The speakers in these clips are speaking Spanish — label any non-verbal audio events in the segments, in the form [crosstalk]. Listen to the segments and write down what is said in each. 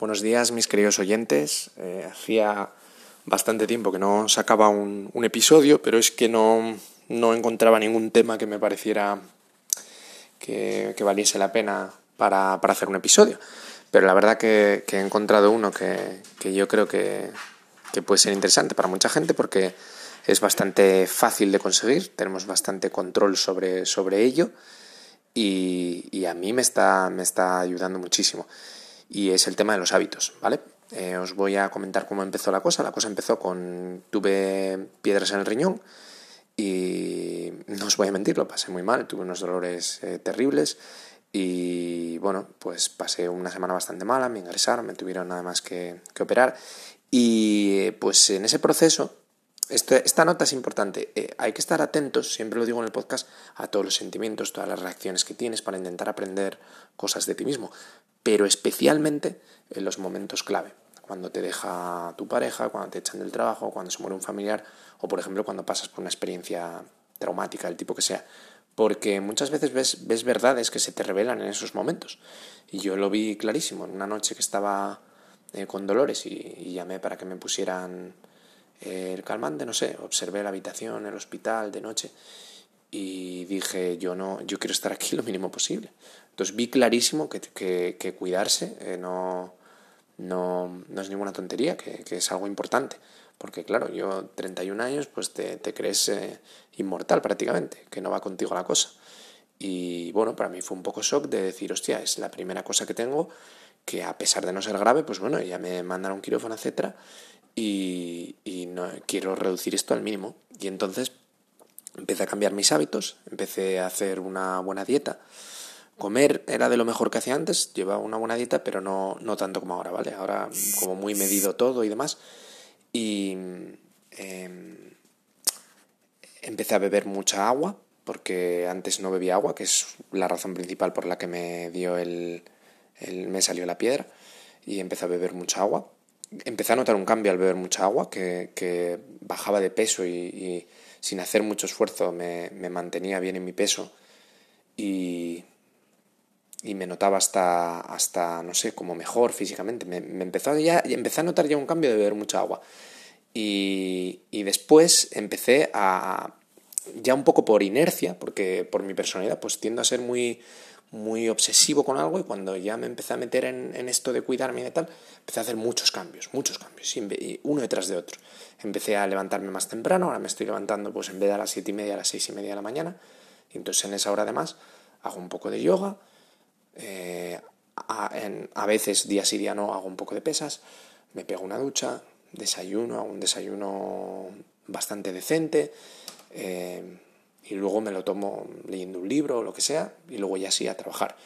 Buenos días, mis queridos oyentes. Eh, hacía bastante tiempo que no sacaba un, episodio, pero es que no, encontraba ningún tema que me pareciera que, valiese la pena para, hacer un episodio. Pero la verdad que, he encontrado uno que, yo creo que, puede ser interesante para mucha gente porque es bastante fácil de conseguir, tenemos bastante control sobre, sobre ello y, a mí me está, me está ayudando muchísimo y es el tema de los hábitos, ¿vale? Eh, os voy a comentar cómo empezó la cosa. La cosa empezó con... tuve piedras en el riñón y [laughs] no os voy a mentir, lo pasé muy mal, tuve unos dolores eh, terribles y bueno, pues pasé una semana bastante mala, me ingresaron, me tuvieron nada más que, operar y pues en ese proceso esta nota es importante. Eh, hay que estar atentos, siempre lo digo en el podcast, a todos los sentimientos, todas las reacciones que tienes para intentar aprender cosas de ti mismo, pero especialmente en los momentos clave, cuando te deja tu pareja, cuando te echan del trabajo, cuando se muere un familiar o, por ejemplo, cuando pasas por una experiencia traumática, del tipo que sea. Porque muchas veces ves, ves verdades que se te revelan en esos momentos. Y yo lo vi clarísimo en una noche que estaba eh, con dolores y llamé para que me pusieran el calmante, no sé, observé la habitación, el hospital de noche y dije, yo no, yo quiero estar aquí lo mínimo posible. Entonces vi clarísimo que, que, cuidarse eh, no, no, no, es ninguna tontería, que, es algo importante. Porque claro, yo 31 años, pues te, te crees eh, inmortal prácticamente, que no va contigo la cosa. Y bueno, para mí fue un poco shock de decir, hostia, es la primera cosa que tengo que a pesar de no ser grave, pues bueno, ya me mandaron quirófano, etcétera, y, no, quiero reducir esto al mínimo. Y entonces empecé a cambiar mis hábitos, empecé a hacer una buena dieta. Comer era de lo mejor que hacía antes, llevaba una buena dieta, pero no, no tanto como ahora, ¿vale? Ahora como muy medido todo y demás. Y em, empecé a beber mucha agua, porque antes no bebía agua, que es la razón principal por la que me dio el, el me salió la piedra, y empecé a beber mucha agua empecé a notar un cambio al beber mucha agua, que, bajaba de peso y, sin hacer mucho esfuerzo me, mantenía bien en mi peso y, y me notaba hasta, hasta, no sé, como mejor físicamente. Me, empezó ya, empecé a notar ya un cambio de beber mucha agua. Y, y después empecé a, ya un poco por inercia, porque por mi personalidad, pues tiendo a ser muy, muy obsesivo con algo y cuando ya me empecé a meter en, esto de cuidarme y tal, empecé a hacer muchos cambios, muchos cambios, y uno detrás de otro. Empecé a levantarme más temprano, ahora me estoy levantando pues en vez de a las siete y media, a las seis y media de la mañana, y entonces en esa hora además hago un poco de yoga, eh, a, en, a veces día sí día no hago un poco de pesas, me pego una ducha, desayuno, hago un desayuno bastante decente, eh, y luego me lo tomo leyendo un libro o lo que sea y luego ya sí a trabajar.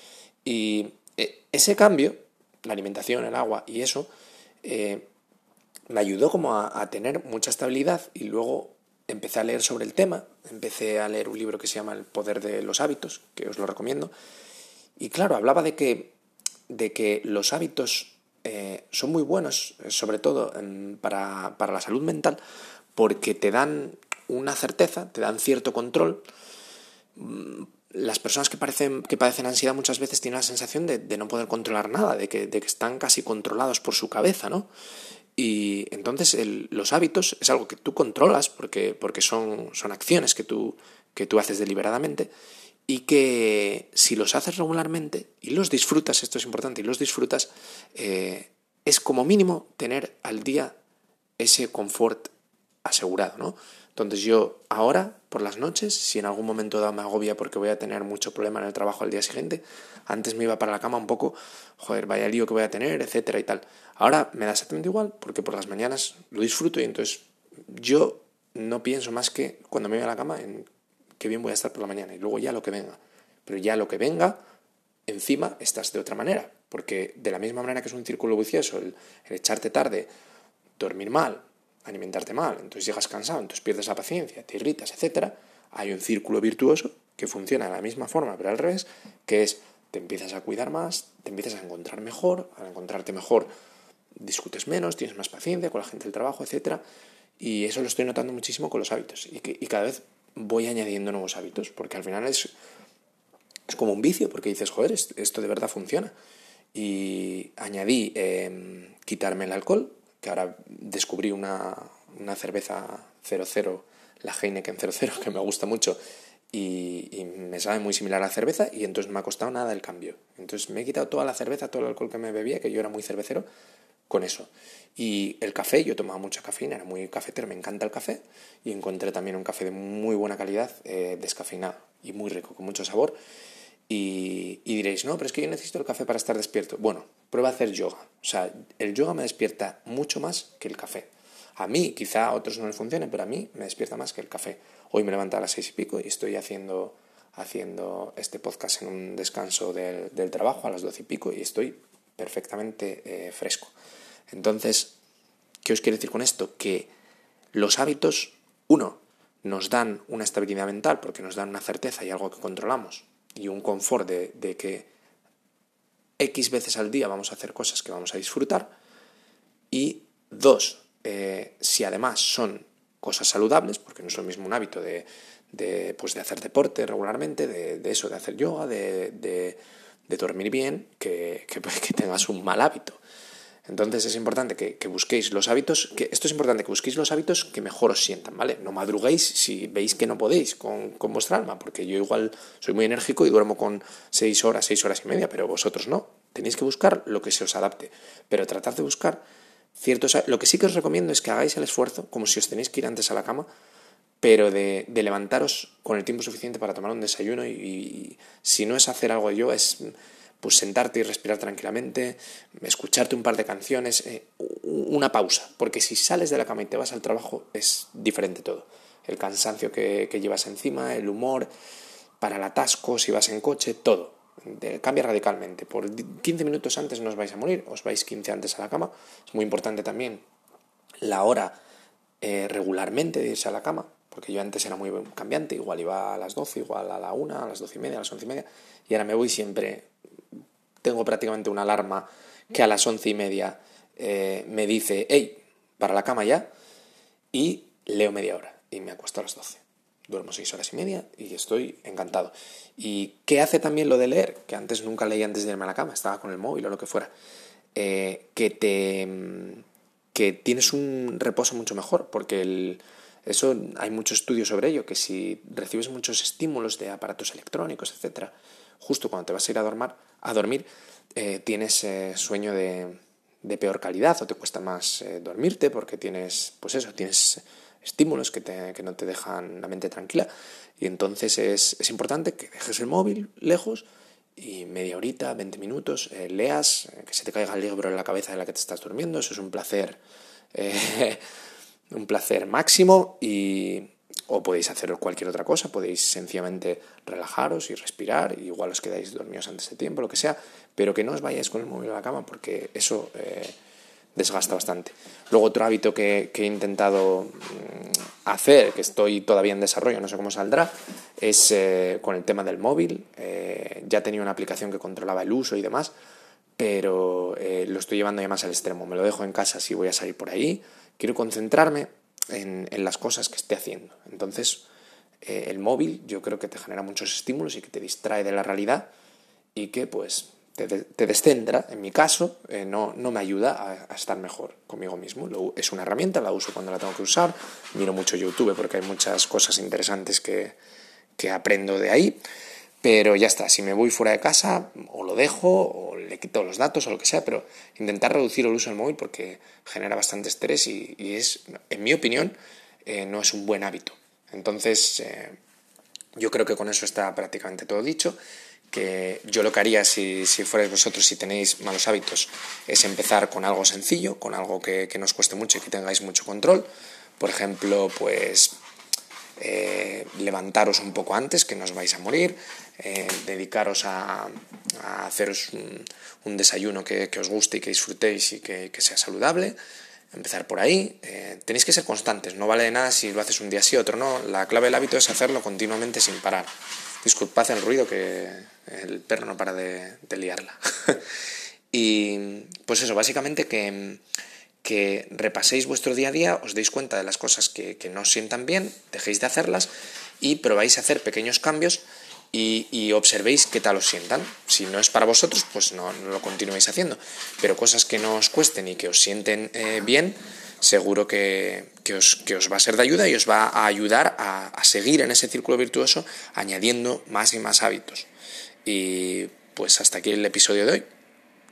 Y eh, ese cambio, la alimentación, el agua y eso, eh, me ayudó como a, tener mucha estabilidad y luego empecé a leer sobre el tema, empecé a leer un libro que se llama El poder de los hábitos, que os lo recomiendo, y claro, hablaba de que, de que los hábitos eh, son muy buenos, sobre todo para, para la salud mental, porque te dan una certeza, te dan cierto control. Mm, las personas que, padecen ansiedad muchas veces tienen la sensación de, no poder controlar nada, de que, de que, están casi controlados por su cabeza, ¿no? Y entonces los hábitos es algo que tú controlas porque, porque son, son acciones que tú, que tú haces deliberadamente y que si los haces regularmente y los disfrutas, esto es importante, y los disfrutas, eh, es como mínimo tener al día ese confort asegurado, ¿no? Entonces yo ahora, por las noches, si en algún momento dado me agobia porque voy a tener mucho problema en el trabajo al día siguiente, antes me iba para la cama un poco, joder, vaya lío que voy a tener, etcétera y tal. Ahora me da exactamente igual porque por las mañanas lo disfruto y entonces yo no pienso más que cuando me voy a la cama en qué bien voy a estar por la mañana y luego ya lo que venga. Pero ya lo que venga, encima estás de otra manera, porque de la misma manera que es un círculo vicioso el echarte tarde, dormir mal, alimentarte mal, entonces llegas cansado, entonces pierdes la paciencia, te irritas, etc., hay un círculo virtuoso que funciona de la misma forma, pero al revés, que es te empiezas a cuidar más, te empiezas a encontrar mejor, al encontrarte mejor discutes menos, tienes más paciencia con la gente del trabajo, etc. Y eso lo estoy notando muchísimo con los hábitos. Y, cada vez voy añadiendo nuevos hábitos, porque al final es, es como un vicio, porque dices, joder, esto de verdad funciona. Y añadí em, quitarme el alcohol, que ahora descubrí una, una cerveza 00, la Heineken 00, que me gusta mucho, y, me sabe muy similar a la cerveza y entonces me ha costado nada el cambio. Entonces me he quitado toda la cerveza, todo el alcohol que me bebía, que yo era muy cervecero, con eso. Y el café, yo tomaba mucha cafeína, era muy cafetero, me encanta el café y encontré también un café de muy buena calidad, eh, descafeinado y muy rico, con mucho sabor. Y, diréis, no, pero es que yo necesito el café para estar despierto. Bueno, prueba a hacer yoga. O sea, el yoga me despierta mucho más que el café. A mí, quizá a otros no les funcione, pero a mí me despierta más que el café. Hoy me levanto a las seis y pico y estoy haciendo, haciendo este podcast en un descanso del, del trabajo a las doce y pico y estoy perfectamente eh, fresco. Entonces, ¿qué os quiero decir con esto? Que los hábitos, uno, nos dan una estabilidad mental porque nos dan una certeza y algo que controlamos y un confort de, que X veces al día vamos a hacer cosas que vamos a disfrutar. Y dos, eh, si además son cosas saludables, porque no es lo mismo un hábito de, pues de hacer deporte regularmente, de, eso, de hacer yoga, de, dormir bien, que, [laughs] que, tengas un mal hábito. Entonces es importante que, busquéis los hábitos, que esto es importante que busquéis los hábitos que mejor os sientan, ¿vale? No madruguéis si veis que no podéis con, con vuestra alma, porque yo igual soy muy enérgico y duermo con seis horas, seis horas y media, pero vosotros no. Tenéis que buscar lo que se os adapte, pero tratad de buscar ciertos... Lo que sí que os recomiendo es que hagáis el esfuerzo, como si os tenéis que ir antes a la cama, pero de, levantaros con el tiempo suficiente para tomar un desayuno y, si no es hacer algo yo, es pues sentarte y respirar tranquilamente, escucharte un par de canciones, eh, una pausa, porque si sales de la cama y te vas al trabajo es diferente todo. El cansancio que, que llevas encima, el humor, para el atasco, si vas en coche, todo. cambia radicalmente. Por 15 minutos antes no os vais a morir, os vais 15 antes a la cama. Es muy importante también la hora eh, regularmente de irse a la cama, porque yo antes era muy cambiante, igual iba a las 12, igual a la 1, a las 12 y media, a las 11 y media, y ahora me voy siempre tengo prácticamente una alarma que a las once y media eh, me dice, hey, para la cama ya, y leo media hora y me acuesto a las doce. Duermo seis horas y media y estoy encantado. ¿Y qué hace también lo de leer? Que antes nunca leía antes de irme a la cama, estaba con el móvil o lo que fuera. Eh, que te que tienes un reposo mucho mejor, porque el, eso hay muchos estudios sobre ello, que si recibes muchos estímulos de aparatos electrónicos, etcétera, justo cuando te vas a ir a dormir, a dormir eh, tienes eh, sueño de, peor calidad o te cuesta más eh, dormirte porque tienes, pues eso, tienes estímulos que, que, no te dejan la mente tranquila. Y entonces es, es, importante que dejes el móvil lejos y media horita, 20 minutos, eh, leas, que se te caiga el libro en la cabeza de la que te estás durmiendo. Eso es un placer, un placer máximo y o podéis hacer cualquier otra cosa, podéis sencillamente relajaros y respirar, y igual os quedáis dormidos antes de tiempo, lo que sea, pero que no os vayáis con el móvil a la cama porque eso eh, desgasta bastante. Luego otro hábito que, he intentado mm, hacer, que estoy todavía en desarrollo, no sé cómo saldrá, es eh, con el tema del móvil. Eh, ya tenía una aplicación que controlaba el uso y demás, pero lo estoy llevando ya más al extremo. Me lo dejo en casa si voy a salir por ahí. Quiero concentrarme en, en las cosas que esté haciendo. Entonces, eh, el móvil yo creo que te genera muchos estímulos y que te distrae de la realidad y que pues te, te descentra, en mi caso, eh, no, no, me ayuda a, a, estar mejor conmigo mismo. Lo, es una herramienta, la uso cuando la tengo que usar, miro mucho YouTube porque hay muchas cosas interesantes que, que aprendo de ahí, pero ya está, si me voy fuera de casa o lo dejo o le quito los datos o lo que sea, pero intentar reducir el uso del móvil porque genera bastante estrés y, es, en mi opinión, eh, no es un buen hábito. Entonces, eh, yo creo que con eso está prácticamente todo dicho. Que yo lo que haría si, si fuerais vosotros, si tenéis malos hábitos, es empezar con algo sencillo, con algo que, que nos cueste mucho y que tengáis mucho control. Por ejemplo, pues eh, levantaros un poco antes, que no os vais a morir, eh, dedicaros a, haceros un, un desayuno que, os guste y que disfrutéis y que, que sea saludable, empezar por ahí. Eh, tenéis que ser constantes, no vale de nada si lo haces un día sí, otro no. La clave del hábito es hacerlo continuamente sin parar. Disculpad el ruido que el perro no para de, de liarla. [laughs] y pues eso, básicamente que, que repaséis vuestro día a día, os deis cuenta de las cosas que, que no os sientan bien, dejéis de hacerlas y probáis a hacer pequeños cambios y, observéis qué tal os sientan. Si no es para vosotros, pues no, lo continuéis haciendo. Pero cosas que no os cuesten y que os sienten eh, bien, seguro que, os, va a ser de ayuda y os va a ayudar a, a seguir en ese círculo virtuoso añadiendo más y más hábitos. Y pues hasta aquí el episodio de hoy.